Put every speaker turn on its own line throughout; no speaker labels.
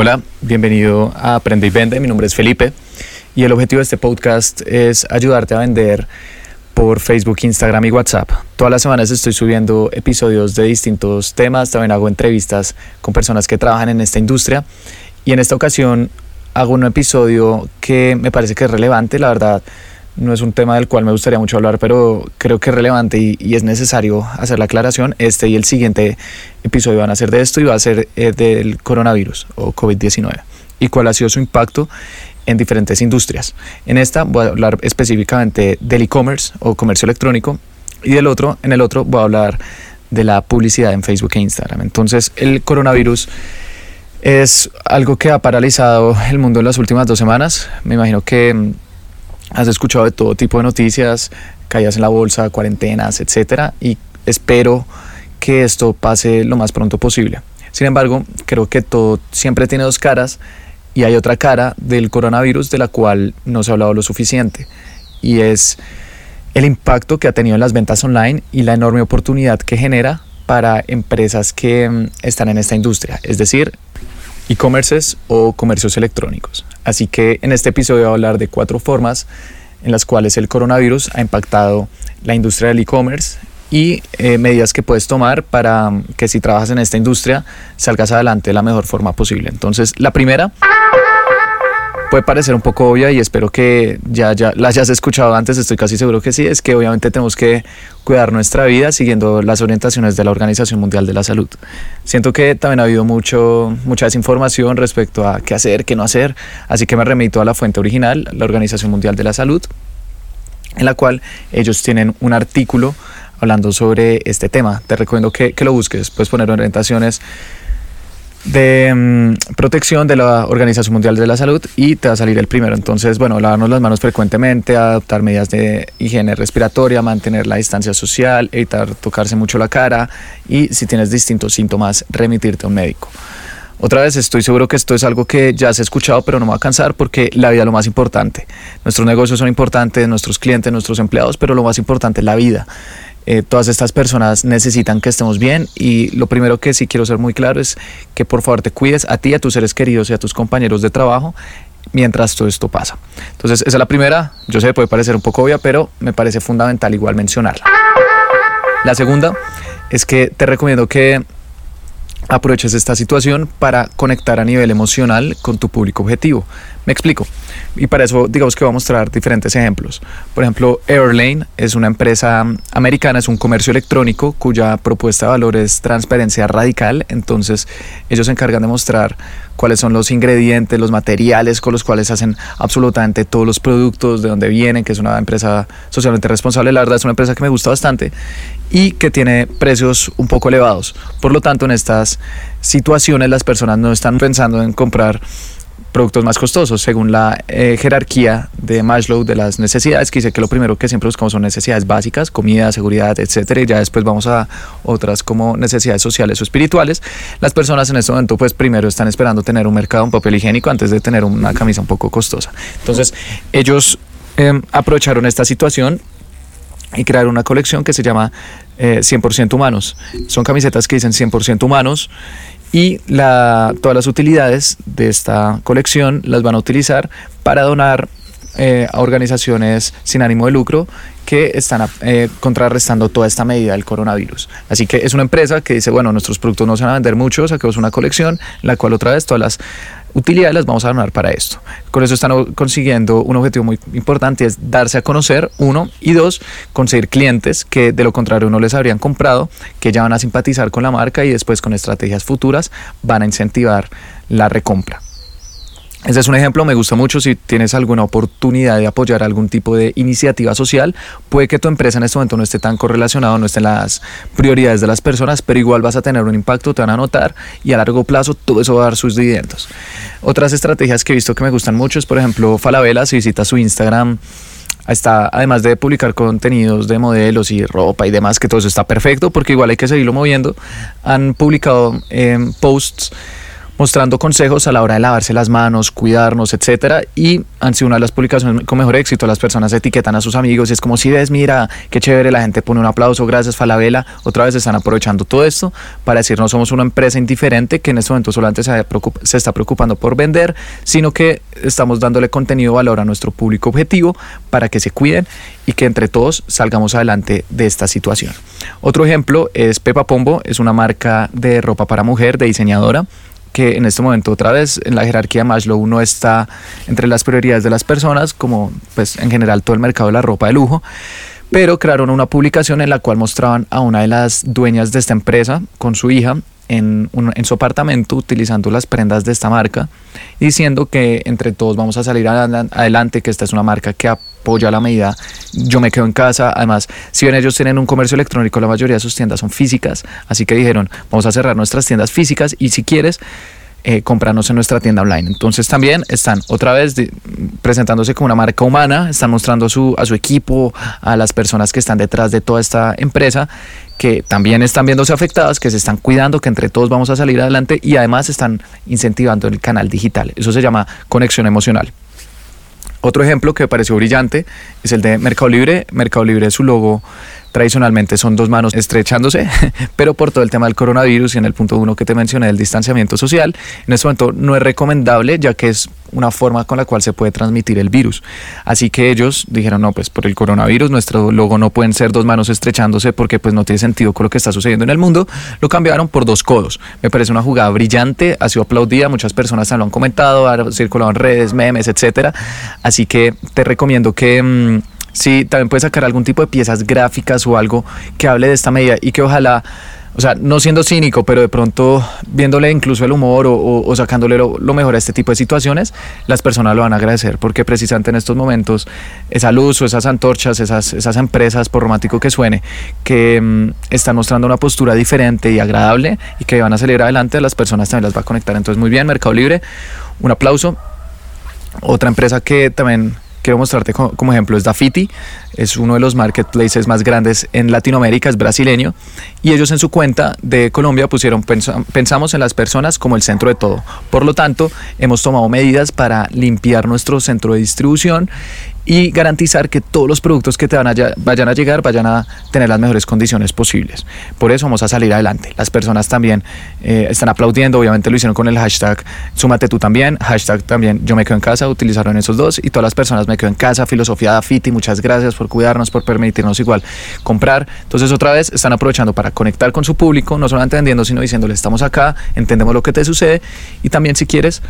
Hola, bienvenido a Aprende y Vende. Mi nombre es Felipe y el objetivo de este podcast es ayudarte a vender por Facebook, Instagram y WhatsApp. Todas las semanas estoy subiendo episodios de distintos temas, también hago entrevistas con personas que trabajan en esta industria y en esta ocasión hago un episodio que me parece que es relevante, la verdad no es un tema del cual me gustaría mucho hablar, pero creo que es relevante y, es necesario hacer la aclaración. Este y el siguiente episodio van a ser de esto y va a ser eh, del coronavirus o COVID-19 y cuál ha sido su impacto en diferentes industrias. En esta voy a hablar específicamente del e-commerce o comercio electrónico y del otro, en el otro voy a hablar de la publicidad en Facebook e Instagram. Entonces, el coronavirus es algo que ha paralizado el mundo en las últimas dos semanas. Me imagino que mm, has escuchado de todo tipo de noticias, caídas en la bolsa, cuarentenas, etcétera, y espero que esto pase lo más pronto posible. Sin embargo, creo que todo siempre tiene dos caras y hay otra cara del coronavirus de la cual no se ha hablado lo suficiente y es el impacto que ha tenido en las ventas online y la enorme oportunidad que genera para empresas que mm, están en esta industria, es decir, e-commerces o comercios electrónicos. Así que en este episodio voy a hablar de cuatro formas en las cuales el coronavirus ha impactado la industria del e-commerce y eh, medidas que puedes tomar para que si trabajas en esta industria salgas adelante de la mejor forma posible. Entonces, la primera puede parecer un poco obvia y espero que ya, ya la hayas escuchado antes, estoy casi seguro que sí, es que obviamente tenemos que cuidar nuestra vida siguiendo las orientaciones de la Organización Mundial de la Salud. Siento que también ha habido mucho, mucha desinformación respecto a qué hacer, qué no hacer, así que me remito a la fuente original, la Organización Mundial de la Salud, en la cual ellos tienen un artículo hablando sobre este tema. Te recomiendo que, que lo busques, puedes poner orientaciones de mm, protección de la Organización Mundial de la Salud y te va a salir el primero. Entonces, bueno, lavarnos las manos frecuentemente, adoptar medidas de higiene respiratoria, mantener la distancia social, evitar tocarse mucho la cara y si tienes distintos síntomas, remitirte a un médico. Otra vez, estoy seguro que esto es algo que ya has escuchado, pero no me va a cansar porque la vida es lo más importante. Nuestros negocios son importantes, nuestros clientes, nuestros empleados, pero lo más importante es la vida. Eh, todas estas personas necesitan que estemos bien y lo primero que sí quiero ser muy claro es que por favor te cuides a ti, a tus seres queridos y a tus compañeros de trabajo mientras todo esto pasa. Entonces, esa es la primera, yo sé, puede parecer un poco obvia, pero me parece fundamental igual mencionarla. La segunda es que te recomiendo que aproveches esta situación para conectar a nivel emocional con tu público objetivo. Me explico. Y para eso, digamos que voy a mostrar diferentes ejemplos. Por ejemplo, Airlane es una empresa americana, es un comercio electrónico cuya propuesta de valor es transparencia radical. Entonces, ellos se encargan de mostrar cuáles son los ingredientes, los materiales con los cuales hacen absolutamente todos los productos, de dónde vienen, que es una empresa socialmente responsable. La verdad es una empresa que me gusta bastante y que tiene precios un poco elevados. Por lo tanto, en estas situaciones las personas no están pensando en comprar productos más costosos según la eh, jerarquía de Maslow de las necesidades, que dice que lo primero que siempre buscamos son necesidades básicas, comida, seguridad, etcétera, y ya después vamos a otras como necesidades sociales o espirituales. Las personas en este momento pues primero están esperando tener un mercado, un papel higiénico antes de tener una camisa un poco costosa. Entonces, ellos em, aprovecharon esta situación y crearon una colección que se llama 100% eh, humanos. Son camisetas que dicen 100% humanos y la, todas las utilidades de esta colección las van a utilizar para donar eh, a organizaciones sin ánimo de lucro que están eh, contrarrestando toda esta medida del coronavirus. Así que es una empresa que dice, bueno, nuestros productos no se van a vender mucho, saquemos una colección, la cual otra vez todas las utilidades las vamos a donar para esto. Con eso están consiguiendo un objetivo muy importante, es darse a conocer, uno, y dos, conseguir clientes que de lo contrario no les habrían comprado, que ya van a simpatizar con la marca y después con estrategias futuras van a incentivar la recompra. Ese es un ejemplo, me gusta mucho. Si tienes alguna oportunidad de apoyar algún tipo de iniciativa social, puede que tu empresa en este momento no esté tan correlacionado, no esté en las prioridades de las personas, pero igual vas a tener un impacto, te van a notar y a largo plazo todo eso va a dar sus dividendos. Otras estrategias que he visto que me gustan mucho es, por ejemplo, Falabella, si visitas su Instagram, está, además de publicar contenidos de modelos y ropa y demás, que todo eso está perfecto, porque igual hay que seguirlo moviendo, han publicado eh, posts mostrando consejos a la hora de lavarse las manos, cuidarnos, etcétera. Y han sido una de las publicaciones con mejor éxito. Las personas etiquetan a sus amigos y es como si ves, mira, qué chévere, la gente pone un aplauso, gracias Falabella. Otra vez están aprovechando todo esto para decir no somos una empresa indiferente que en este momento solamente se, se está preocupando por vender, sino que estamos dándole contenido valor a nuestro público objetivo para que se cuiden y que entre todos salgamos adelante de esta situación. Otro ejemplo es Pepa Pombo, es una marca de ropa para mujer, de diseñadora que en este momento otra vez en la jerarquía Maslow no está entre las prioridades de las personas, como pues en general todo el mercado de la ropa de lujo, pero crearon una publicación en la cual mostraban a una de las dueñas de esta empresa con su hija en, en, su apartamento utilizando las prendas de esta marca, diciendo que entre todos vamos a salir adelante, que esta es una marca que apoya la medida. Yo me quedo en casa. Además, si bien ellos tienen un comercio electrónico, la mayoría de sus tiendas son físicas, así que dijeron, vamos a cerrar nuestras tiendas físicas y si quieres, eh, comprarnos en nuestra tienda online. Entonces también están otra vez presentándose como una marca humana, están mostrando a a su equipo, a las personas que están detrás de toda esta empresa, que también están viéndose afectadas, que se están cuidando, que entre todos vamos a salir adelante y además están incentivando el canal digital. Eso se llama conexión emocional. Otro ejemplo que me pareció brillante es el de Mercado Libre. Mercado Libre, su logo tradicionalmente son dos manos estrechándose, pero por todo el tema del coronavirus y en el punto uno que te mencioné del distanciamiento social, en este momento no es recomendable ya que es una forma con la cual se puede transmitir el virus. Así que ellos dijeron, no, pues por el coronavirus nuestro logo no pueden ser dos manos estrechándose porque pues no tiene sentido con lo que está sucediendo en el mundo. Lo cambiaron por dos codos. Me parece una jugada brillante, ha sido aplaudida, muchas personas lo han comentado, ha circulado en redes, memes, etcétera. Así que te recomiendo que... Mm, Sí, también puedes sacar algún tipo de piezas gráficas o algo que hable de esta medida y que ojalá, o sea, no siendo cínico, pero de pronto viéndole incluso el humor o, sacándole lo, mejor a este tipo de situaciones, las personas lo van a agradecer porque precisamente en estos momentos esa luz o esas antorchas, esas, esas empresas, por romántico que suene, que mm, están mostrando una postura diferente y agradable y que van a salir adelante, las personas también las va a conectar. Entonces, muy bien, Mercado Libre, un aplauso. Otra empresa que también quiero mostrarte como ejemplo es Dafiti, es uno de los marketplaces más grandes en Latinoamérica, es brasileño, y ellos en su cuenta de Colombia pusieron pensamos en las personas como el centro de todo. Por lo tanto, hemos tomado medidas para limpiar nuestro centro de distribución y garantizar que todos los productos que te van a, vayan a llegar vayan a tener las mejores condiciones posibles. Por eso vamos a salir adelante. Las personas también eh, están aplaudiendo, obviamente lo hicieron con el hashtag Súmate tú también, hashtag también yo me quedo en casa, utilizaron esos dos y todas las personas me quedo en casa, filosofía de Afiti, muchas gracias por cuidarnos, por permitirnos igual comprar. Entonces otra vez están aprovechando para conectar con su público, no solo entendiendo, sino diciéndole estamos acá, entendemos lo que te sucede y también si quieres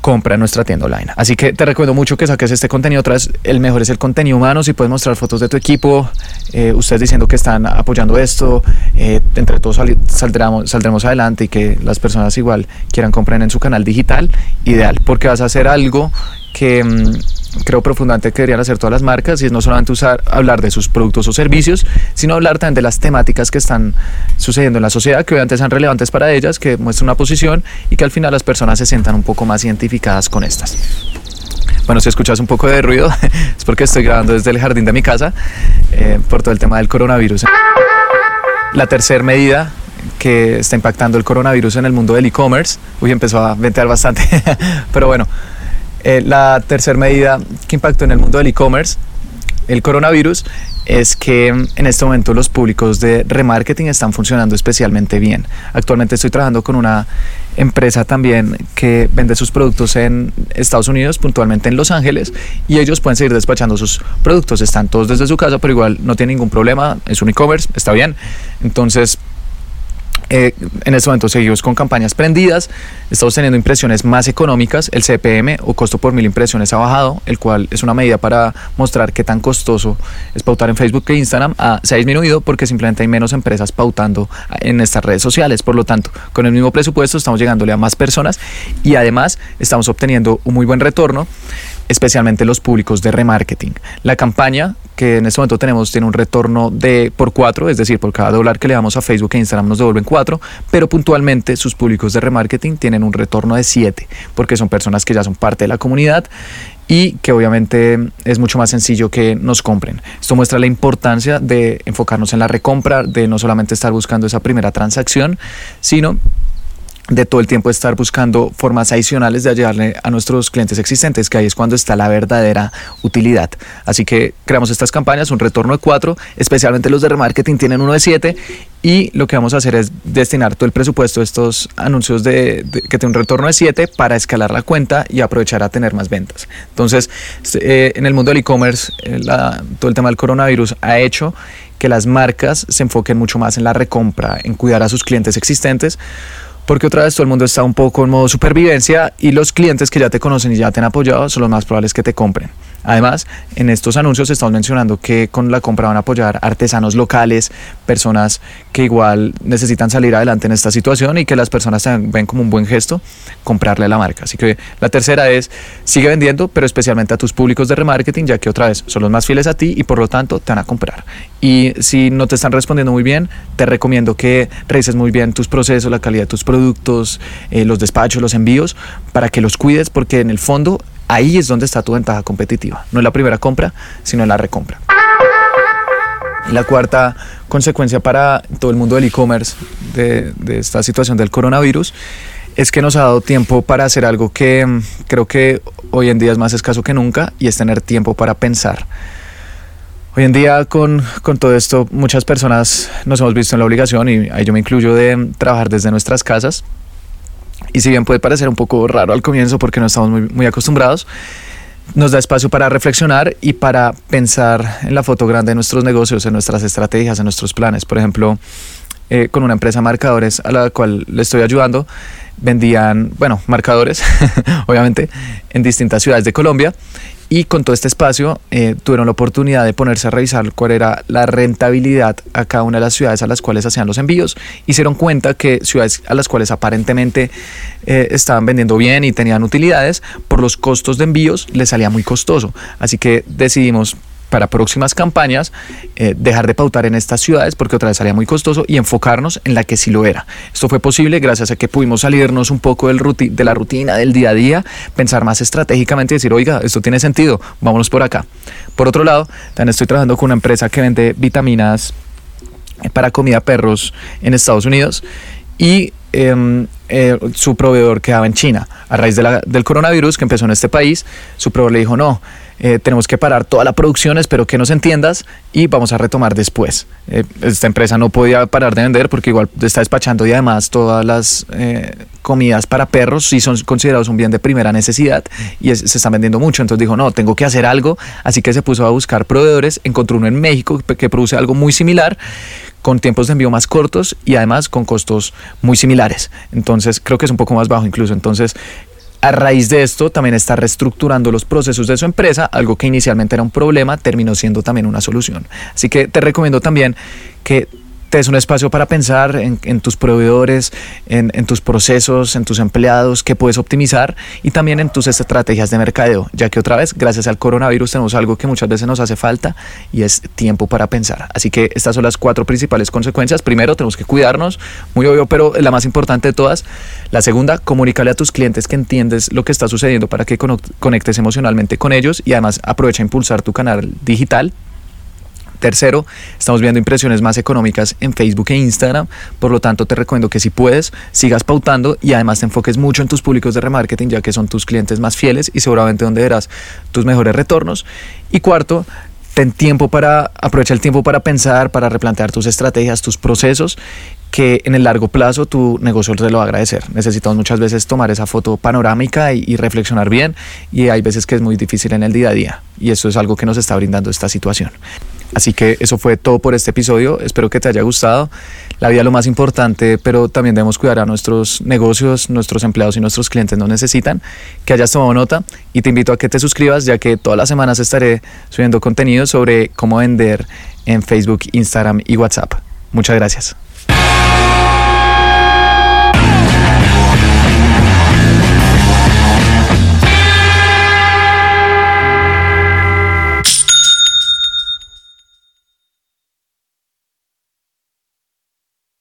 compra en nuestra tienda online. Así que te recuerdo mucho que saques este contenido. Otra vez, el mejor es el contenido humano. Si puedes mostrar fotos de tu equipo, eh, ustedes diciendo que están apoyando esto, eh, entre todos saldremos, saldremos adelante y que las personas igual quieran comprar en su canal digital, ideal, porque vas a hacer algo que mm, creo profundamente que deberían hacer todas las marcas y es no solamente usar, hablar de sus productos o servicios, sino hablar también de las temáticas que están sucediendo en la sociedad, que obviamente sean relevantes para ellas, que muestren una posición y que al final las personas se sientan un poco más identificadas con estas. Bueno, si escuchas un poco de ruido, es porque estoy grabando desde el jardín de mi casa eh, por todo el tema del coronavirus. La tercera medida que está impactando el coronavirus en el mundo del e-commerce, uy, empezó a ventear bastante, pero bueno, eh, la tercera medida que impactó en el mundo del e-commerce, el coronavirus, es que en este momento los públicos de remarketing están funcionando especialmente bien. Actualmente estoy trabajando con una empresa también que vende sus productos en Estados Unidos, puntualmente en Los Ángeles, y ellos pueden seguir despachando sus productos. Están todos desde su casa, pero igual no tienen ningún problema, es un e-commerce, está bien. Entonces, eh, en este momento seguimos con campañas prendidas, estamos teniendo impresiones más económicas, el CPM o costo por mil impresiones ha bajado, el cual es una medida para mostrar qué tan costoso es pautar en Facebook e Instagram, se ha disminuido porque simplemente hay menos empresas pautando en estas redes sociales, por lo tanto, con el mismo presupuesto estamos llegándole a más personas y además estamos obteniendo un muy buen retorno especialmente los públicos de remarketing. La campaña que en este momento tenemos tiene un retorno de por cuatro, es decir, por cada dólar que le damos a Facebook e Instagram nos devuelven cuatro, pero puntualmente sus públicos de remarketing tienen un retorno de siete, porque son personas que ya son parte de la comunidad y que obviamente es mucho más sencillo que nos compren. Esto muestra la importancia de enfocarnos en la recompra, de no solamente estar buscando esa primera transacción, sino de todo el tiempo estar buscando formas adicionales de ayudarle a nuestros clientes existentes, que ahí es cuando está la verdadera utilidad. Así que creamos estas campañas, un retorno de cuatro, especialmente los de remarketing tienen uno de siete y lo que vamos a hacer es destinar todo el presupuesto de estos anuncios de, que tienen un retorno de 7 para escalar la cuenta y aprovechar a tener más ventas. Entonces, eh, en el mundo del e-commerce, eh, todo el tema del coronavirus ha hecho que las marcas se enfoquen mucho más en la recompra, en cuidar a sus clientes existentes porque otra vez todo el mundo está un poco en modo supervivencia y los clientes que ya te conocen y ya te han apoyado son los más probables que te compren. Además, en estos anuncios estamos mencionando que con la compra van a apoyar artesanos locales, personas que igual necesitan salir adelante en esta situación y que las personas ven como un buen gesto comprarle a la marca. Así que la tercera es, sigue vendiendo, pero especialmente a tus públicos de remarketing, ya que otra vez son los más fieles a ti y por lo tanto te van a comprar. Y si no te están respondiendo muy bien, te recomiendo que revises muy bien tus procesos, la calidad de tus productos, eh, los despachos, los envíos, para que los cuides, porque en el fondo Ahí es donde está tu ventaja competitiva. No en la primera compra, sino la recompra. La cuarta consecuencia para todo el mundo del e-commerce de, esta situación del coronavirus es que nos ha dado tiempo para hacer algo que mm, creo que hoy en día es más escaso que nunca y es tener tiempo para pensar. Hoy en día con, con, todo esto muchas personas nos hemos visto en la obligación y ahí yo me incluyo de trabajar desde nuestras casas y si bien puede parecer un poco raro al comienzo porque no estamos muy, muy acostumbrados, nos da espacio para reflexionar y para pensar en la foto grande de nuestros negocios, en nuestras estrategias, en nuestros planes. Por ejemplo, eh, con una empresa marcadores a la cual le estoy ayudando, vendían, bueno, marcadores, obviamente, en distintas ciudades de Colombia y con todo este espacio eh, tuvieron la oportunidad de ponerse a revisar cuál era la rentabilidad a cada una de las ciudades a las cuales hacían los envíos. Hicieron cuenta que ciudades a las cuales aparentemente eh, estaban vendiendo bien y tenían utilidades, por los costos de envíos les salía muy costoso. Así que decidimos para próximas campañas eh, dejar de pautar en estas ciudades porque otra vez salía muy costoso y enfocarnos en la que sí lo era. Esto fue posible gracias a que pudimos salirnos un poco del de la rutina del día a día, pensar más estratégicamente y decir, oiga, esto tiene sentido, vámonos por acá. Por otro lado, también estoy trabajando con una empresa que vende vitaminas para comida perros en Estados Unidos y em, eh, su proveedor quedaba en China. A raíz del coronavirus que empezó en este país, su proveedor le dijo, no, eh, tenemos que parar toda la producción, espero que nos entiendas y vamos a retomar después. Eh, esta empresa no podía parar de vender porque igual está despachando y además todas las eh, comidas para perros sí son considerados un bien de primera necesidad y se están vendiendo mucho. Entonces dijo, no, tengo que hacer algo, así que se puso a buscar proveedores, encontró uno en México que produce algo muy similar con tiempos de envío más cortos y además con costos muy similares. Entonces creo que es un poco más bajo incluso. Entonces a raíz de esto, también está reestructurando los procesos de su empresa, algo que inicialmente era un problema, terminó siendo también una solución. Así que te recomiendo también que te es un espacio para pensar en, tus proveedores, en, tus procesos, en tus empleados, qué puedes optimizar y también en tus estrategias de mercadeo, ya que otra vez, gracias al coronavirus, tenemos algo que muchas veces nos hace falta y es tiempo para pensar. Así que estas son las cuatro principales consecuencias. Primero, tenemos que cuidarnos, muy obvio, pero la más importante de todas. La segunda, comunicarle a tus clientes que entiendes lo que está sucediendo para que conectes emocionalmente con ellos y además aprovecha a impulsar tu canal digital Tercero, estamos viendo impresiones más económicas en Facebook e Instagram, por lo tanto te recomiendo que si puedes, sigas pautando y además te enfoques mucho en tus públicos de remarketing, ya que son tus clientes más fieles y seguramente donde verás tus mejores retornos. Y cuarto, ten tiempo para, aprovecha el tiempo para pensar, para replantear tus estrategias, tus procesos que en el largo plazo tu negocio te lo va a agradecer. Necesitamos muchas veces tomar esa foto panorámica y, reflexionar bien y hay veces que es muy difícil en el día a día y eso es algo que nos está brindando esta situación. Así que eso fue todo por este episodio. Espero que te haya gustado. La vida es lo más importante, pero también debemos cuidar a nuestros negocios, nuestros empleados y nuestros clientes nos necesitan. Que hayas tomado nota y te invito a que te suscribas, ya que todas las semanas estaré subiendo contenido sobre cómo vender en Facebook, Instagram y WhatsApp. Muchas gracias.